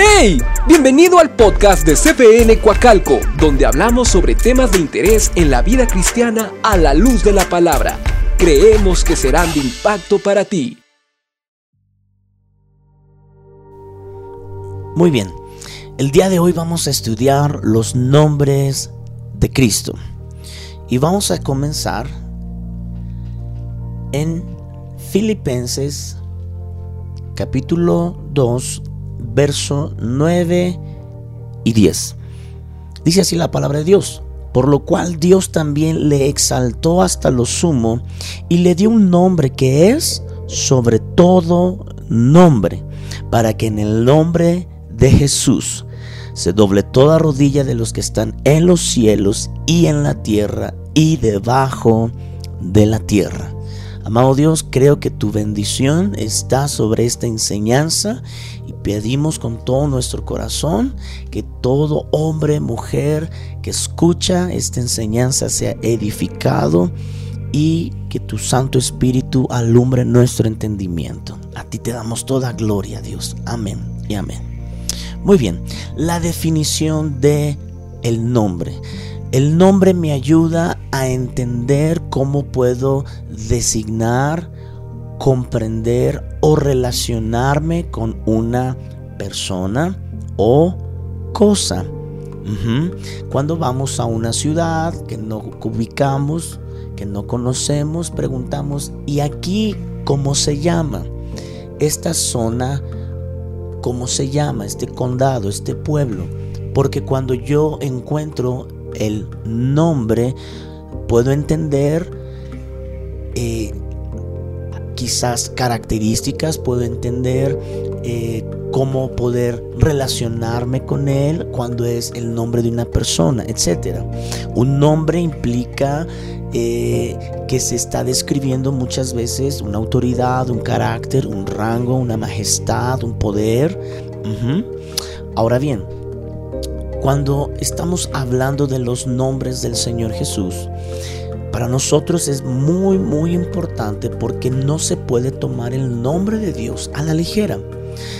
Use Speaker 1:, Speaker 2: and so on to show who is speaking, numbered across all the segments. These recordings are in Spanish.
Speaker 1: ¡Hey! Bienvenido al podcast de CPN Coacalco, donde hablamos sobre temas de interés en la vida cristiana a la luz de la palabra. Creemos que serán de impacto para ti.
Speaker 2: Muy bien, el día de hoy vamos a estudiar los nombres de Cristo. Y vamos a comenzar en Filipenses capítulo 2, verso 9 y 10. Dice así la palabra de Dios. Por lo cual Dios también le exaltó hasta lo sumo y le dio un nombre que es sobre todo nombre, para que en el nombre de Jesús se doble toda rodilla de los que están en los cielos y en la tierra y debajo de la tierra Amado Dios, creo que tu bendición está sobre esta enseñanza pedimos con todo nuestro corazón que todo hombre, mujer que escucha esta enseñanza sea edificado y que tu Santo Espíritu alumbre nuestro entendimiento. A ti te damos toda gloria, Dios. Amén y amén. Muy bien, la definición de el nombre. El nombre me ayuda a entender cómo puedo designar, comprender o relacionarme con una persona o cosa. Cuando vamos a una ciudad que no ubicamos, que no conocemos, preguntamos, ¿y aquí cómo se llama? Esta zona, ¿cómo se llama? Este condado, este pueblo. Porque cuando yo encuentro el nombre, puedo entender eh, quizás características, puedo entender eh, cómo poder relacionarme con él cuando es el nombre de una persona, etc. Un nombre implica eh, que se está describiendo muchas veces una autoridad, un carácter, un rango, una majestad, un poder. Ahora bien, cuando estamos hablando de los nombres del Señor Jesús, para nosotros es muy, muy importante porque no se puede tomar el nombre de Dios a la ligera.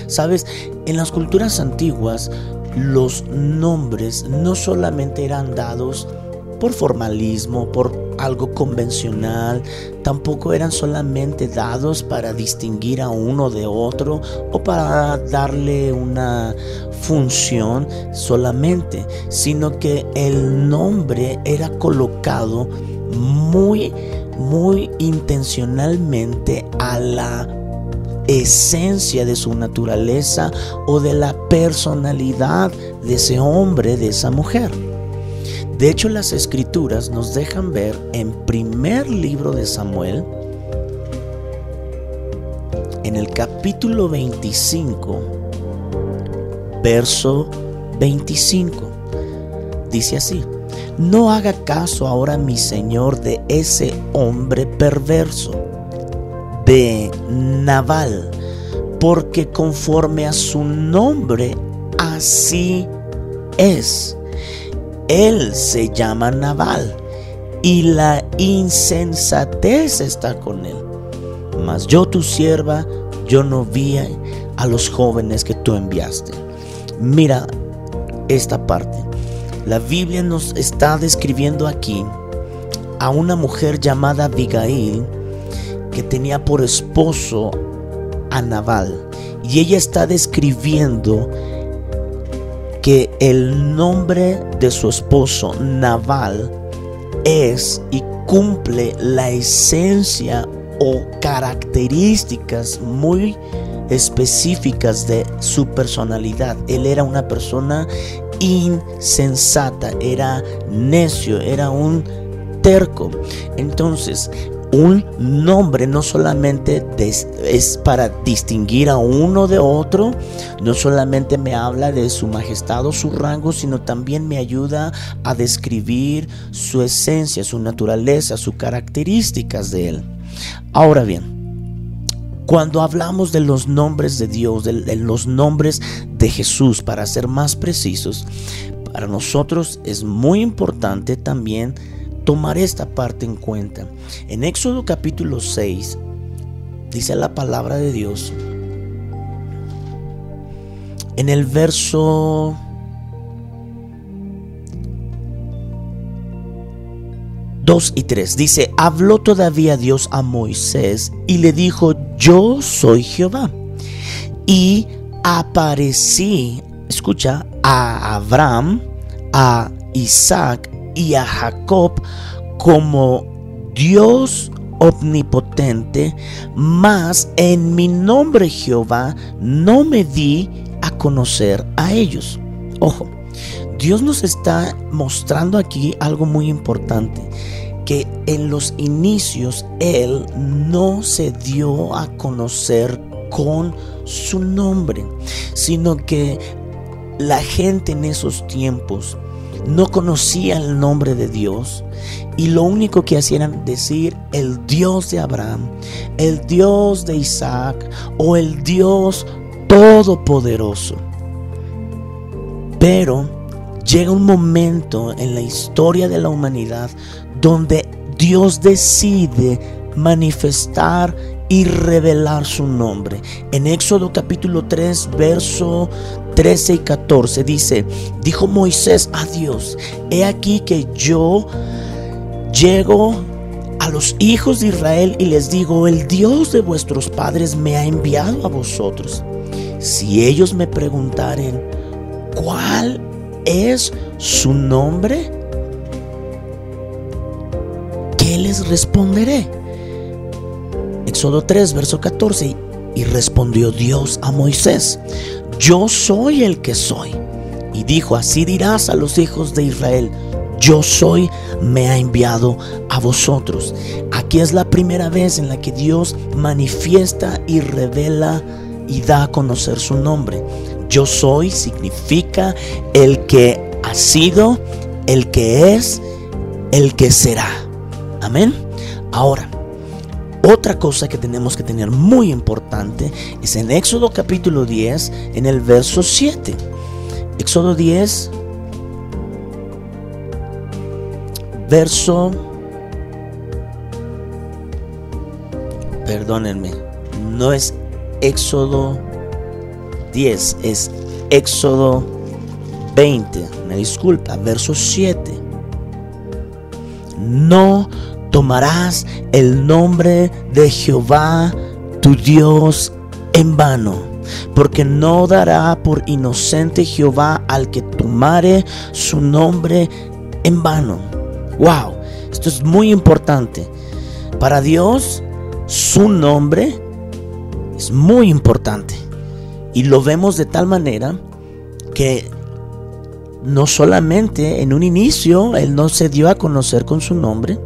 Speaker 2: Sabes, en las culturas antiguas, los nombres no solamente eran dados por formalismo, por algo convencional, tampoco eran solamente dados para distinguir a uno de otro o para darle una función solamente, sino que el nombre era colocado muy, muy intencionalmente a la esencia de su naturaleza o de la personalidad de ese hombre, de esa mujer. De hecho, las escrituras nos dejan ver en primer libro de Samuel, en el capítulo 25, verso 25. Dice así, no haga caso ahora mi Señor de ese hombre perverso, de Naval, porque conforme a su nombre, así es él se llama Naval y la insensatez está con él. Mas yo tu sierva, yo no vi a los jóvenes que tú enviaste. Mira esta parte. La Biblia nos está describiendo aquí a una mujer llamada Abigail que tenía por esposo a Naval. Y ella está describiendo que el nombre de su esposo Naval es y cumple la esencia o características muy específicas de su personalidad. Él era una persona insensata, era necio, era un terco. Entonces, un nombre no solamente es para distinguir a uno de otro, no solamente me habla de su majestad o su rango, sino también me ayuda a describir su esencia, su naturaleza, sus características de él. Ahora bien, cuando hablamos de los nombres de Dios, de los nombres de Jesús, para ser más precisos, para nosotros es muy importante también tomar esta parte en cuenta. En Éxodo capítulo 6 dice la palabra de Dios. En el verso Dos y tres dice, habló todavía Dios a Moisés y le dijo, yo soy Jehová. Y aparecí, escucha, a Abraham, a Isaac y a Jacob como Dios omnipotente, mas en mi nombre Jehová no me di a conocer a ellos. Ojo, Dios nos está mostrando aquí algo muy importante, que en los inicios Él no se dio a conocer con su nombre, sino que la gente en esos tiempos no conocía el nombre de Dios y lo único que hacían era decir el Dios de Abraham, el Dios de Isaac o el Dios todopoderoso. Pero llega un momento en la historia de la humanidad donde Dios decide manifestar y revelar su nombre. En Éxodo capítulo 3, verso 13 y 14 dice, dijo Moisés a Dios, he aquí que yo llego a los hijos de Israel y les digo, el Dios de vuestros padres me ha enviado a vosotros. Si ellos me preguntaren, ¿cuál es su nombre? Responderé? Éxodo 3, verso 14. Y respondió Dios a Moisés, yo soy el que soy. Y dijo, así dirás a los hijos de Israel, yo soy, me ha enviado a vosotros. Aquí es la primera vez en la que Dios manifiesta y revela y da a conocer su nombre. Yo soy significa el que ha sido, el que es, el que será. Amén. Ahora, otra cosa que tenemos que tener muy importante es en Éxodo capítulo 10, en el verso 7. Éxodo 10, verso... Perdónenme, no es Éxodo 10, es Éxodo 20, me disculpa, verso 7. No tomarás el nombre de Jehová tu Dios en vano, porque no dará por inocente Jehová al que tomare su nombre en vano. Wow, esto es muy importante. Para Dios, su nombre es muy importante. Y lo vemos de tal manera que no solamente en un inicio Él no se dio a conocer con su nombre,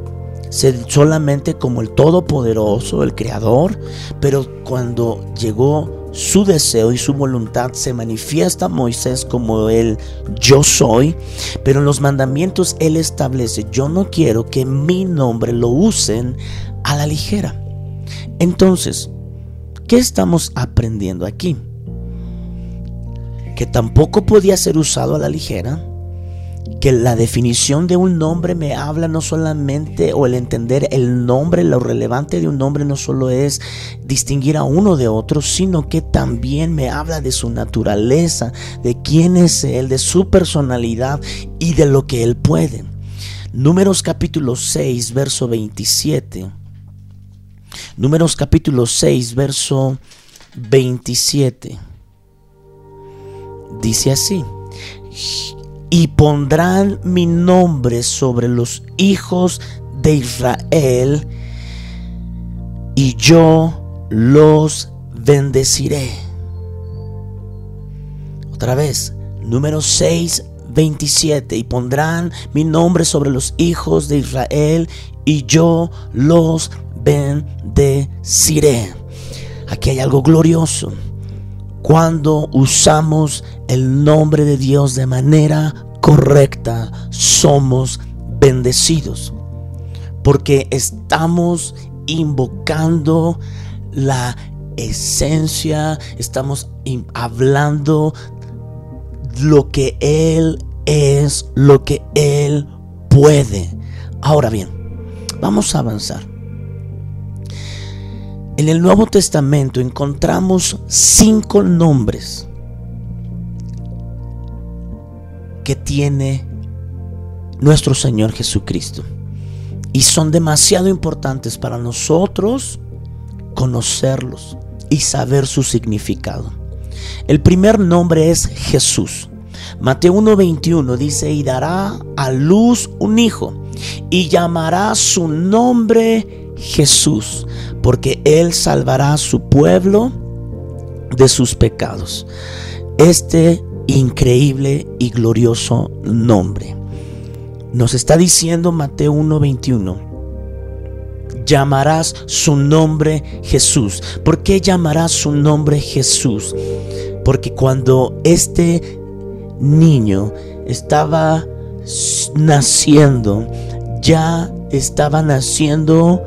Speaker 2: solamente como el Todopoderoso, el Creador, pero cuando llegó su deseo y su voluntad se manifiesta Moisés como el yo soy, pero en los mandamientos él establece, yo no quiero que mi nombre lo usen a la ligera. Entonces, ¿qué estamos aprendiendo aquí? Que tampoco podía ser usado a la ligera que la definición de un nombre me habla no solamente, o el entender el nombre, lo relevante de un nombre no solo es distinguir a uno de otro, sino que también me habla de su naturaleza, de quién es Él, de su personalidad y de lo que Él puede. Números capítulo 6, verso 27. Números capítulo 6, verso 27. Dice así y pondrán mi nombre sobre los hijos de Israel y yo los bendeciré. Otra vez, número 6, 27. Y pondrán mi nombre sobre los hijos de Israel y yo los bendeciré. Aquí hay algo glorioso cuando usamos el nombre de Dios de manera correcta, somos bendecidos. Porque estamos invocando la esencia, estamos hablando lo que Él es, lo que Él puede. Ahora bien, vamos a avanzar. En el Nuevo Testamento encontramos cinco nombres que tiene nuestro Señor Jesucristo. Y son demasiado importantes para nosotros conocerlos y saber su significado. El primer nombre es Jesús. Mateo 1:21 dice, y dará a luz un hijo, y llamará su nombre Jesús, porque él salvará a su pueblo de sus pecados. Este increíble y glorioso nombre. Nos está diciendo Mateo 1:21. Llamarás su nombre Jesús. ¿Por qué llamarás su nombre Jesús? Porque cuando este niño estaba naciendo, ya estaba naciendo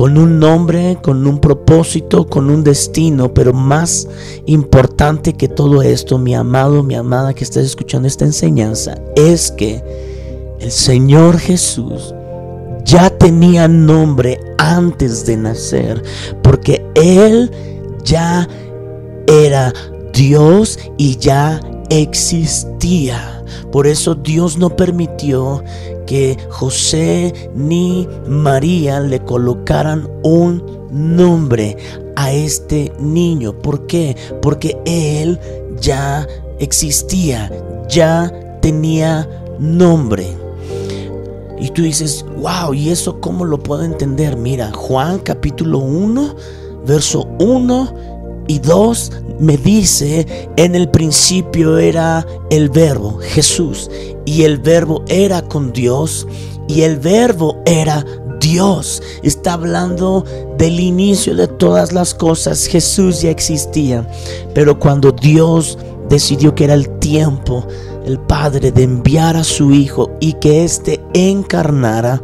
Speaker 2: con un nombre, con un propósito, con un destino, pero más importante que todo esto, mi amado, mi amada que estás escuchando esta enseñanza, es que el Señor Jesús ya tenía nombre antes de nacer, porque Él ya era Dios y ya existía. Por eso Dios no permitió que José ni María le colocaran un nombre a este niño. ¿Por qué? Porque él ya existía, ya tenía nombre. Y tú dices, wow, ¿y eso cómo lo puedo entender? Mira, Juan capítulo 1, verso 1 y 2 me dice, en el principio era el verbo, Jesús, y el verbo era con Dios, y el verbo era Dios. Está hablando del inicio de todas las cosas. Jesús ya existía, pero cuando Dios decidió que era el tiempo, el Padre, de enviar a su Hijo y que éste encarnara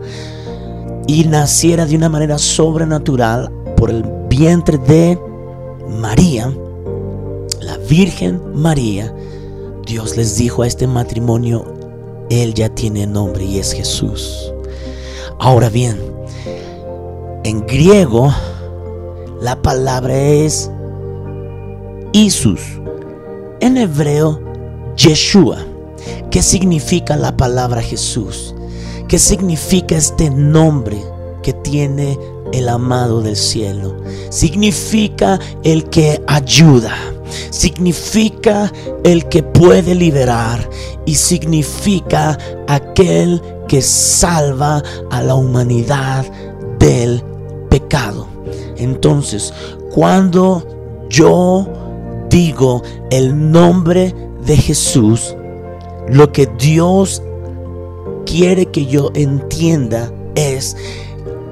Speaker 2: y naciera de una manera sobrenatural por el vientre de María, la Virgen María, Dios les dijo a este matrimonio, Él ya tiene nombre y es Jesús. Ahora bien, en griego la palabra es Isus, en hebreo Yeshua. ¿Qué significa la palabra Jesús? ¿Qué significa este nombre que tiene el amado del cielo. Significa el que ayuda. Significa el que puede liberar. Y significa aquel que salva a la humanidad del pecado. Entonces, cuando yo digo el nombre de Jesús, lo que Dios quiere que yo entienda es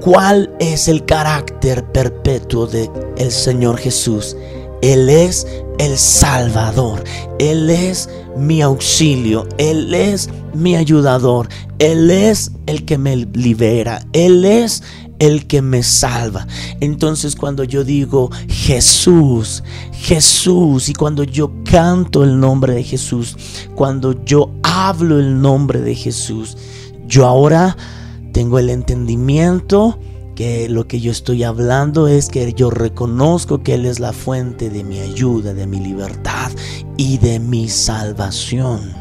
Speaker 2: ¿Cuál es el carácter perpetuo de el Señor Jesús? Él es el Salvador. Él es mi auxilio. Él es mi ayudador. Él es el que me libera. Él es el que me salva. Entonces cuando yo digo Jesús, Jesús, y cuando yo canto el nombre de Jesús, cuando yo hablo el nombre de Jesús, yo ahora tengo el entendimiento que lo que yo estoy hablando es que yo reconozco que Él es la fuente de mi ayuda, de mi libertad y de mi salvación.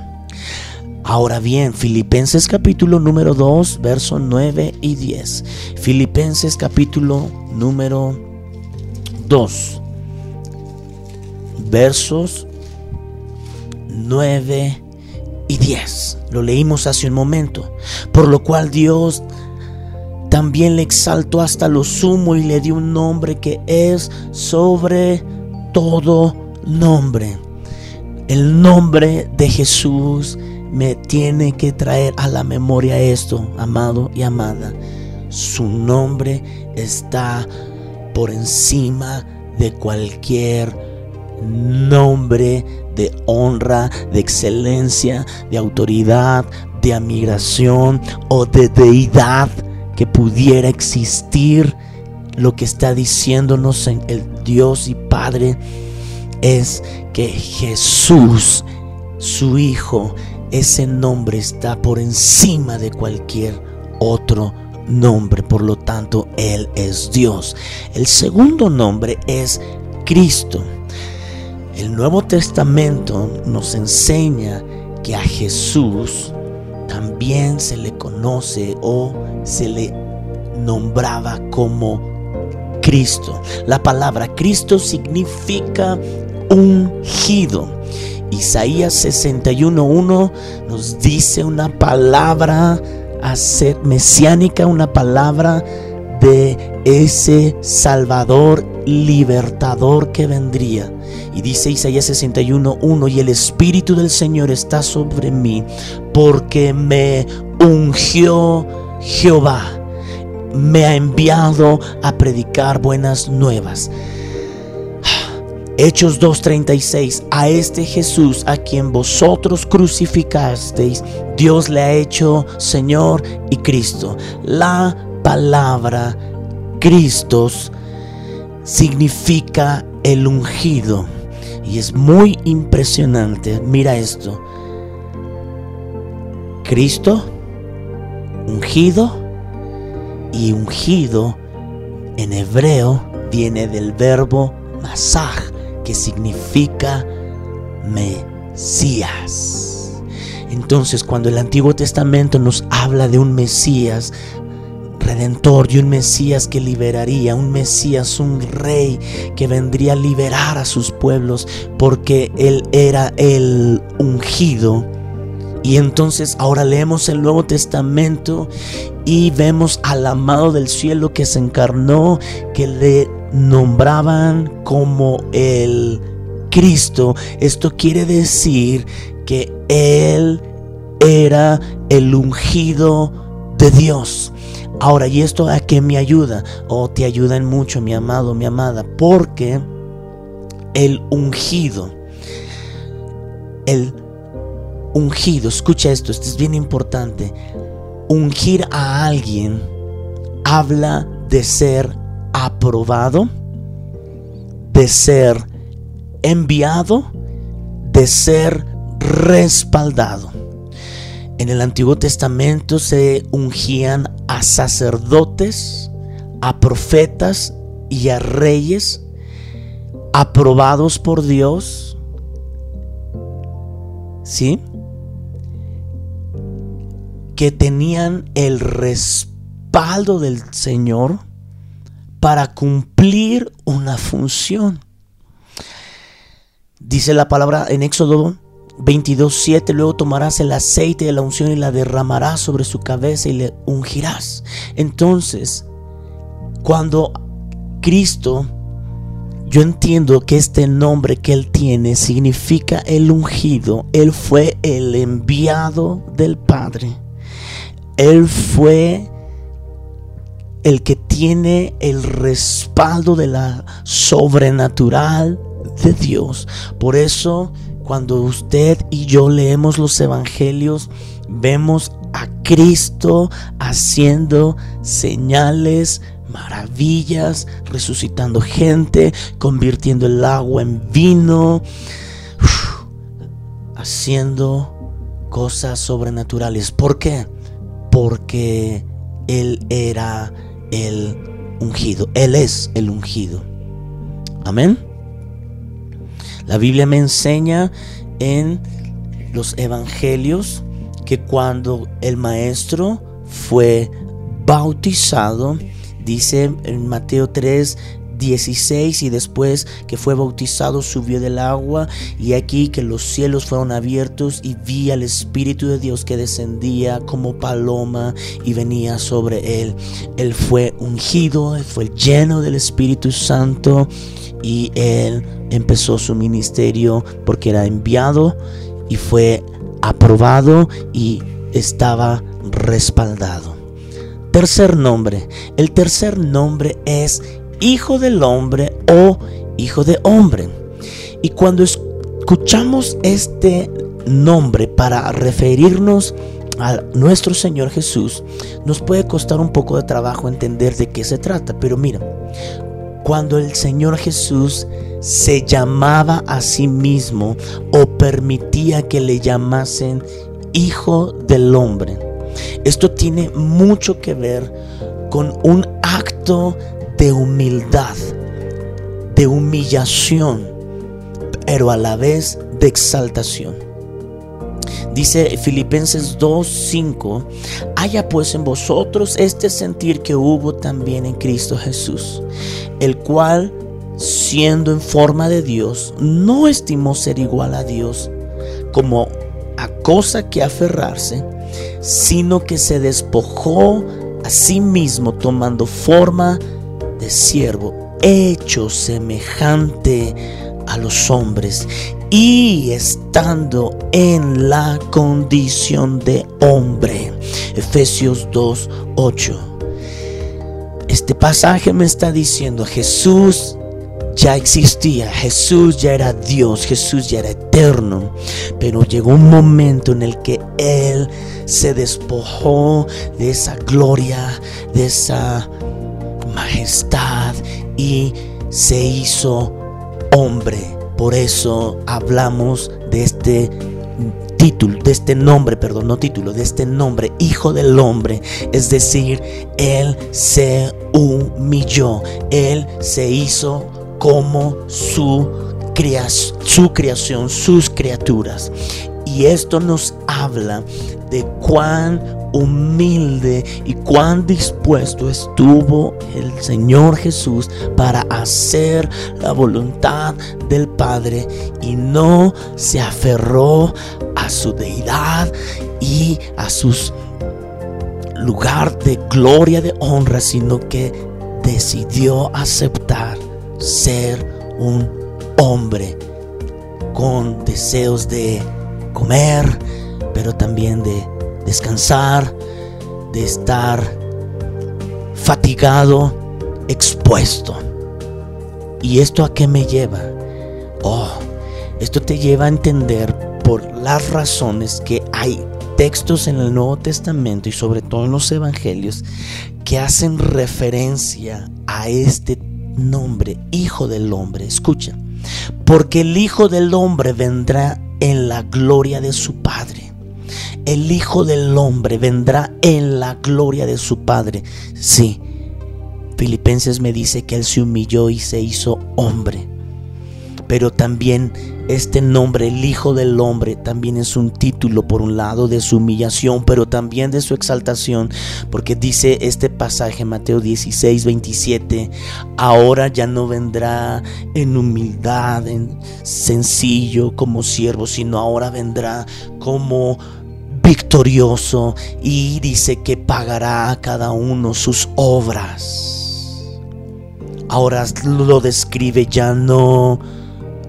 Speaker 2: Ahora bien, Filipenses capítulo número 2, versos 9 y 10. Filipenses capítulo número 2, versos 9 y 10. Lo leímos hace un momento. Por lo cual Dios también le exaltó hasta lo sumo y le dio un nombre que es sobre todo nombre. El nombre de Jesús me tiene que traer a la memoria esto, amado y amada. Su nombre está por encima de cualquier nombre de honra, de excelencia, de autoridad, de admiración o de deidad que pudiera existir. Lo que está diciéndonos en el Dios y Padre es que Jesús, su Hijo, ese nombre está por encima de cualquier otro nombre. Por lo tanto, Él es Dios. El segundo nombre es Cristo. El Nuevo Testamento nos enseña que a Jesús también se le conoce o se le nombraba como Cristo. La palabra Cristo significa ungido. Isaías 61.1 nos dice una palabra mesiánica, una palabra de ese Salvador libertador que vendría. Y dice Isaías 61.1, y el Espíritu del Señor está sobre mí, porque me ungió Jehová, me ha enviado a predicar buenas nuevas. Hechos 2.36, a este Jesús a quien vosotros crucificasteis, Dios le ha hecho Señor y Cristo. La palabra Cristo significa el ungido. Y es muy impresionante. Mira esto. Cristo, ungido, y ungido en hebreo viene del verbo masaj, que significa Mesías. Entonces, cuando el Antiguo Testamento nos habla de un Mesías, redentor y un Mesías que liberaría, un Mesías, un rey que vendría a liberar a sus pueblos porque él era el ungido. Y entonces ahora leemos el Nuevo Testamento y vemos al amado del cielo que se encarnó, que le nombraban como el Cristo. Esto quiere decir que Él era el ungido de Dios. Ahora, ¿y esto a qué me ayuda? O oh, te ayuda en mucho, mi amado, mi amada, porque el ungido, el ungido, escucha esto, esto es bien importante. Ungir a alguien habla de ser aprobado, de ser enviado, de ser respaldado. En el Antiguo Testamento se ungían a sacerdotes, a profetas y a reyes aprobados por Dios. ¿Sí? Que tenían el respaldo del Señor para cumplir una función. Dice la palabra en Éxodo 22.7 Luego tomarás el aceite de la unción y la derramarás sobre su cabeza y le ungirás. Entonces, cuando Cristo, yo entiendo que este nombre que Él tiene significa el ungido. Él fue el enviado del Padre. Él fue el que tiene el respaldo de la sobrenatural de Dios. Por eso cuando usted y yo leemos los evangelios, vemos a Cristo haciendo señales, maravillas, resucitando gente, convirtiendo el agua en vino, haciendo cosas sobrenaturales. ¿Por qué? Porque Él era el ungido. Él es el ungido. Amén. La Biblia me enseña en los evangelios que cuando el maestro fue bautizado, dice en Mateo 3, 16 y después que fue bautizado subió del agua y aquí que los cielos fueron abiertos y vi al Espíritu de Dios que descendía como paloma y venía sobre él. Él fue ungido, fue lleno del Espíritu Santo y él empezó su ministerio porque era enviado y fue aprobado y estaba respaldado. Tercer nombre. El tercer nombre es Hijo del Hombre o Hijo de Hombre. Y cuando escuchamos este nombre para referirnos a nuestro Señor Jesús, nos puede costar un poco de trabajo entender de qué se trata. Pero mira, cuando el Señor Jesús se llamaba a sí mismo o permitía que le llamasen Hijo del Hombre. Esto tiene mucho que ver con un acto de humildad, de humillación, pero a la vez de exaltación. Dice Filipenses 2:5, haya pues en vosotros este sentir que hubo también en Cristo Jesús, el cual, siendo en forma de Dios, no estimó ser igual a Dios como a cosa que aferrarse, sino que se despojó a sí mismo tomando forma de siervo, hecho semejante a los hombres y estando en la condición de hombre. Efesios 2:8. Este pasaje me está diciendo, Jesús ya existía, Jesús ya era Dios, Jesús ya era eterno, pero llegó un momento en el que Él se despojó de esa gloria, de esa majestad y se hizo hombre. Por eso hablamos de este título, de este nombre, perdón, no título, de este nombre, Hijo del Hombre. Es decir, Él se humilló, Él se hizo como su, su creación, sus criaturas. Y esto nos habla de cuán humilde y cuán dispuesto estuvo el Señor Jesús para hacer la voluntad del Padre y no se aferró a su deidad y a su lugar de gloria, de honra, sino que decidió aceptar ser un hombre con deseos de comer, pero también de descansar, de estar fatigado, expuesto. ¿Y esto a qué me lleva? Oh, esto te lleva a entender por las razones que hay textos en el Nuevo Testamento y sobre todo en los Evangelios que hacen referencia a este nombre, Hijo del Hombre. Escucha, porque el Hijo del Hombre vendrá en la gloria de su Padre el Hijo del Hombre vendrá en la gloria de su Padre. Sí, Filipenses me dice que Él se humilló y se hizo hombre. Pero también este nombre, el Hijo del Hombre, también es un título por un lado de su humillación, pero también de su exaltación, porque dice este pasaje, Mateo 16, 27, ahora ya no vendrá en humildad, en sencillo como siervo, sino ahora vendrá como victorioso y dice que pagará a cada uno sus obras. Ahora lo describe ya no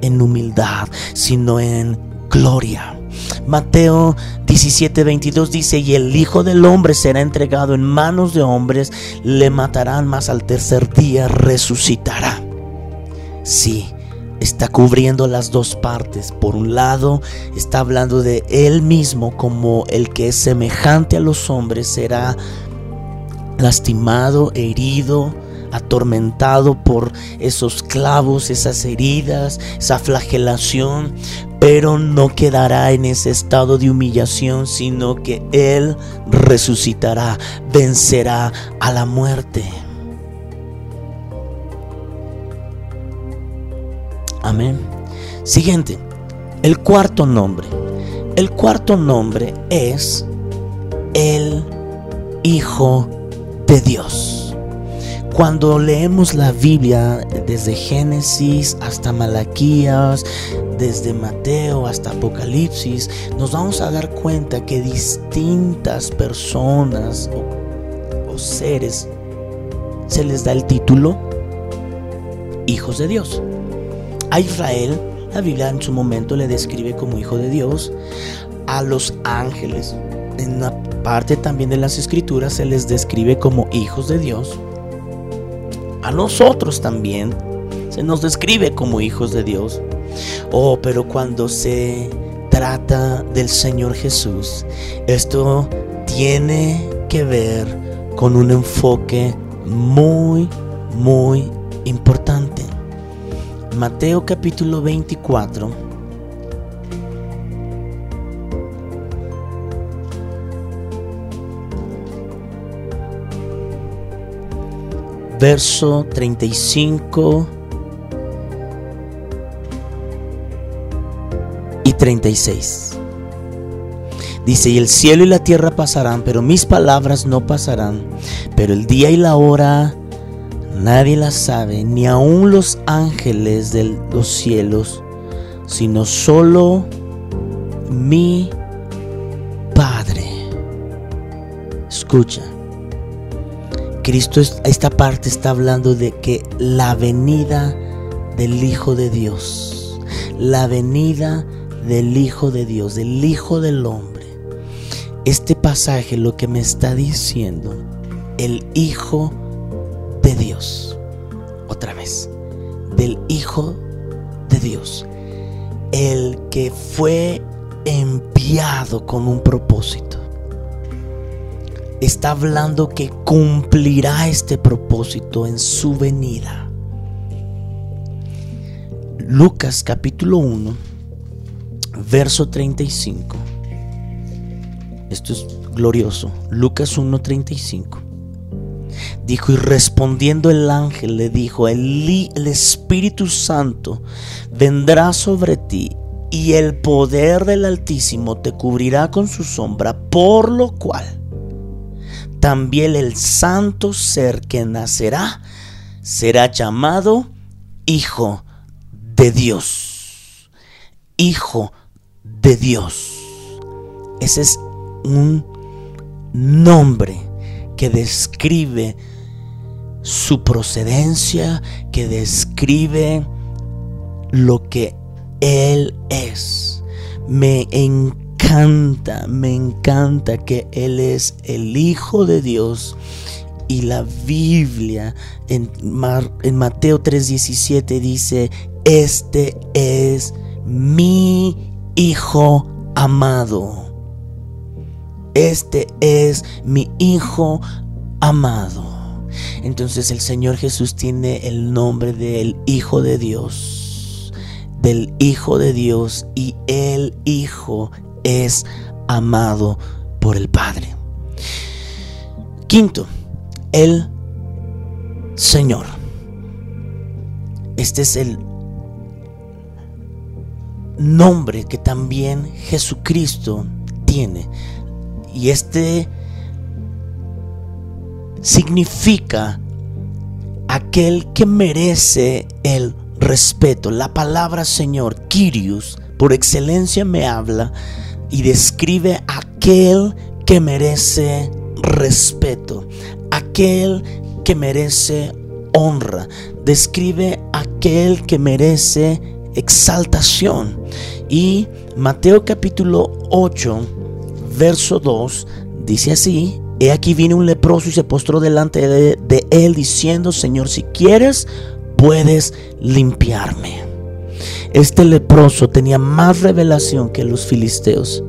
Speaker 2: en humildad, sino en gloria. Mateo 17, 22 dice, y el Hijo del Hombre será entregado en manos de hombres, le matarán, mas al tercer día resucitará. Sí, está cubriendo las dos partes. Por un lado, está hablando de él mismo como el que es semejante a los hombres, será lastimado, herido, atormentado por esos clavos, esas heridas, esa flagelación, pero no quedará en ese estado de humillación, sino que Él resucitará, vencerá a la muerte. Amén. Siguiente, el cuarto nombre. El cuarto nombre es el Hijo de Dios. Cuando leemos la Biblia desde Génesis hasta Malaquías, desde Mateo hasta Apocalipsis, nos vamos a dar cuenta que distintas personas o, o seres se les da el título hijos de Dios. A Israel, la Biblia en su momento le describe como hijo de Dios. A los ángeles, en una parte también de las escrituras, se les describe como hijos de Dios. A nosotros también se nos describe como hijos de Dios. Oh, pero cuando se trata del Señor Jesús, esto tiene que ver con un enfoque muy, muy importante. Mateo capítulo 24. Verso 35 y 36. Dice, y el cielo y la tierra pasarán, pero mis palabras no pasarán. Pero el día y la hora nadie las sabe, ni aun los ángeles de los cielos, sino solo mi Padre. Escucha. Cristo, esta parte está hablando de que la venida del Hijo de Dios, la venida del Hijo de Dios, del Hijo del Hombre este pasaje lo que me está diciendo, el Hijo de Dios, otra vez, del Hijo de Dios, el que fue enviado con un propósito. Está hablando que cumplirá este propósito en su venida. Lucas capítulo 1, verso 35 esto es glorioso. Lucas 1:35. Dijo, y respondiendo el ángel le dijo, el, el Espíritu Santo vendrá sobre ti y el poder del Altísimo te cubrirá con su sombra, por lo cual también el santo ser que nacerá será llamado Hijo de Dios. Hijo de Dios. Ese es un nombre que describe su procedencia, que describe lo que Él es. Me encanta, me encanta que Él es el Hijo de Dios. Y la Biblia en, Mateo 3:17 dice, este es mi Hijo amado. Este es mi Hijo amado. Entonces el Señor Jesús tiene el nombre del Hijo de Dios, del Hijo de Dios, y el Hijo es amado por el Padre. Quinto, el Señor. Este es el nombre que también Jesucristo tiene. Y este significa aquel que merece el respeto. La palabra Señor, Kyrios, por excelencia me habla y describe aquel que merece respeto, aquel que merece honra, describe aquel que merece exaltación. Y Mateo capítulo 8 verso 2 dice así, He aquí viene un leproso y se postró delante de, de, él diciendo, Señor, si quieres, puedes limpiarme. Este leproso tenía más revelación que los filisteos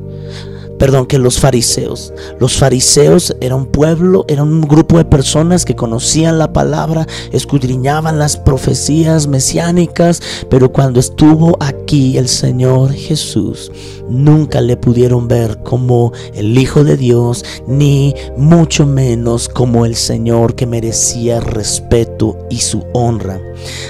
Speaker 2: perdón, que los fariseos. Los fariseos era un pueblo, era un grupo de personas que conocían la palabra, escudriñaban las profecías mesiánicas, pero cuando estuvo aquí el Señor Jesús, nunca le pudieron ver como el Hijo de Dios, ni mucho menos como el Señor que merecía respeto y su honra.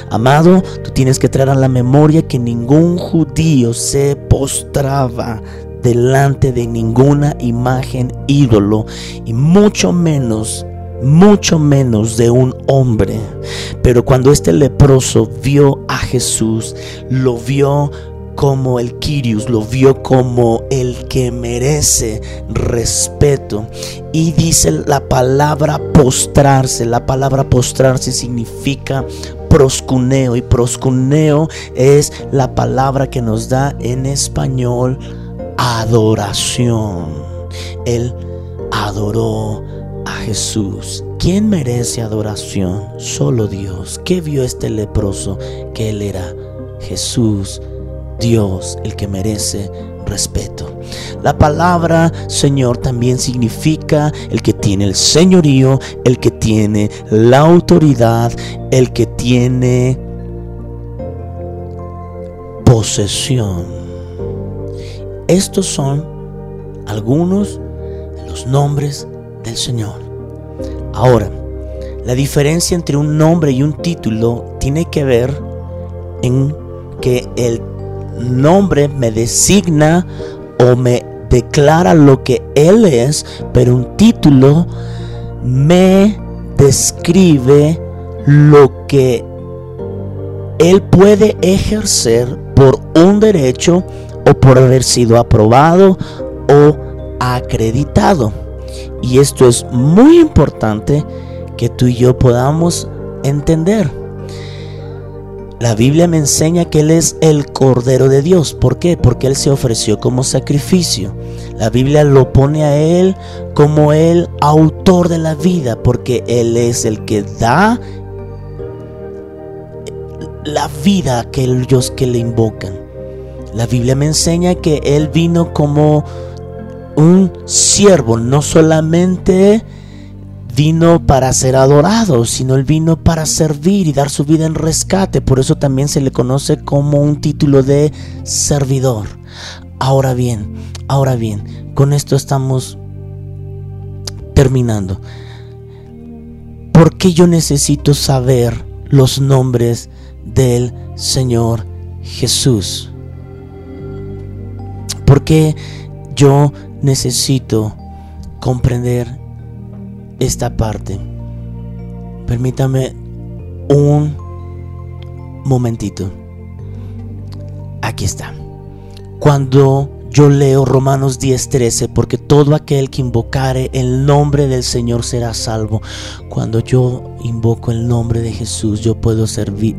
Speaker 2: Amado, tú tienes que traer a la memoria que ningún judío se postraba delante de ninguna imagen ídolo y mucho menos mucho menos de un hombre. Pero cuando este leproso vio a Jesús, lo vio como el Kyrios, lo vio como el que merece respeto. Y dice la palabra postrarse, la palabra postrarse significa proscuneo y proscuneo es la palabra que nos da en español adoración. Él adoró a Jesús. ¿Quién merece adoración? Solo Dios. ¿Qué vio este leproso? Que Él era Jesús, Dios, el que merece respeto. La palabra Señor también significa el que tiene el señorío, el que tiene la autoridad, el que tiene posesión. Estos son algunos de los nombres del Señor. Ahora, la diferencia entre un nombre y un título tiene que ver en que el nombre me designa o me declara lo que Él es, pero un título me describe lo que Él puede ejercer por un derecho o por haber sido aprobado o acreditado. Y esto es muy importante que tú y yo podamos entender. La Biblia me enseña que Él es el Cordero de Dios. ¿Por qué? Porque Él se ofreció como sacrificio. La Biblia lo pone a Él como el autor de la vida, porque Él es el que da la vida a aquellos que le invocan. La Biblia me enseña que Él vino como un siervo, no solamente vino para ser adorado, sino él vino para servir y dar su vida en rescate. Por eso también se le conoce como un título de servidor. Ahora bien, ahora bien, con esto estamos terminando. ¿Por qué yo necesito saber los nombres del Señor Jesús? ¿Por qué yo necesito comprender esta parte. Permítame un momentito. Aquí está. Cuando yo leo Romanos 10:13, porque todo aquel que invocare el nombre del Señor será salvo. Cuando yo invoco el nombre de Jesús, yo puedo servir,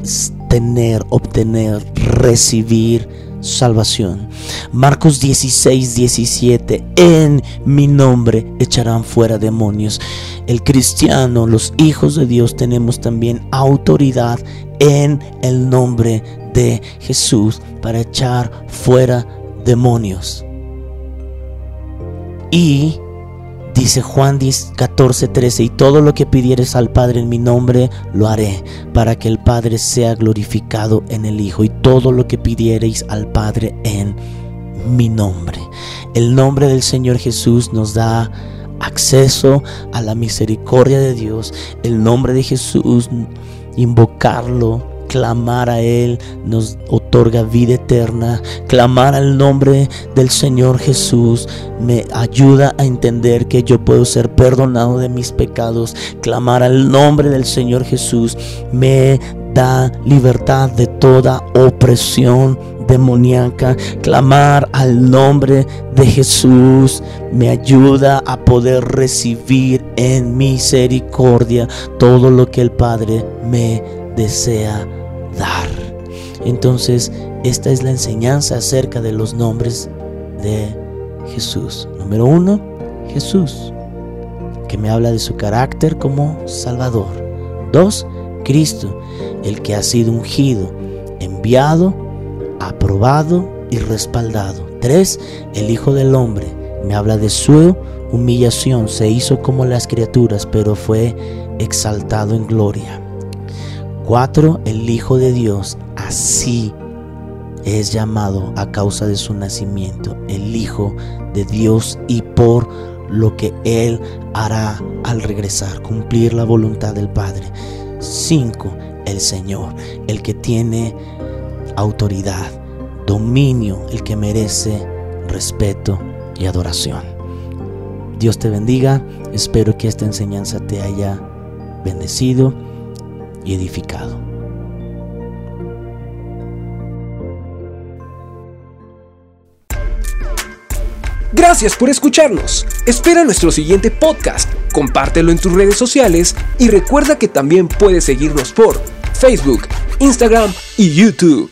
Speaker 2: tener, obtener, recibir salvación. Marcos 16, 17. En mi nombre echarán fuera demonios. El cristiano, los hijos de Dios, tenemos también autoridad en el nombre de Jesús para echar fuera demonios. Y Dice Juan 14, 13, y todo lo que pidieres al Padre en mi nombre, lo haré, para que el Padre sea glorificado en el Hijo, y todo lo que pidiereis al Padre en mi nombre. El nombre del Señor Jesús nos da acceso a la misericordia de Dios. El nombre de Jesús, invocarlo, clamar a Él nos otorga vida eterna. Clamar al nombre del Señor Jesús me ayuda a entender que yo puedo ser perdonado de mis pecados. Clamar al nombre del Señor Jesús me da libertad de toda opresión demoníaca. Clamar al nombre de Jesús me ayuda a poder recibir en misericordia todo lo que el Padre me desea dar. Entonces, esta es la enseñanza acerca de los nombres de Jesús. Número uno, Jesús, que me habla de su carácter como Salvador. Dos, Cristo, el que ha sido ungido, enviado, aprobado y respaldado. Tres, el Hijo del Hombre, me habla de su humillación, se hizo como las criaturas, pero fue exaltado en gloria. 4. El Hijo de Dios, así es llamado a causa de su nacimiento, el Hijo de Dios y por lo que Él hará al regresar, cumplir la voluntad del Padre. 5. El Señor, el que tiene autoridad, dominio, el que merece respeto y adoración. Dios te bendiga, espero que esta enseñanza te haya bendecido edificado.
Speaker 1: Gracias por escucharnos. Espera nuestro siguiente podcast, compártelo en tus redes sociales y recuerda que también puedes seguirnos por Facebook, Instagram y YouTube.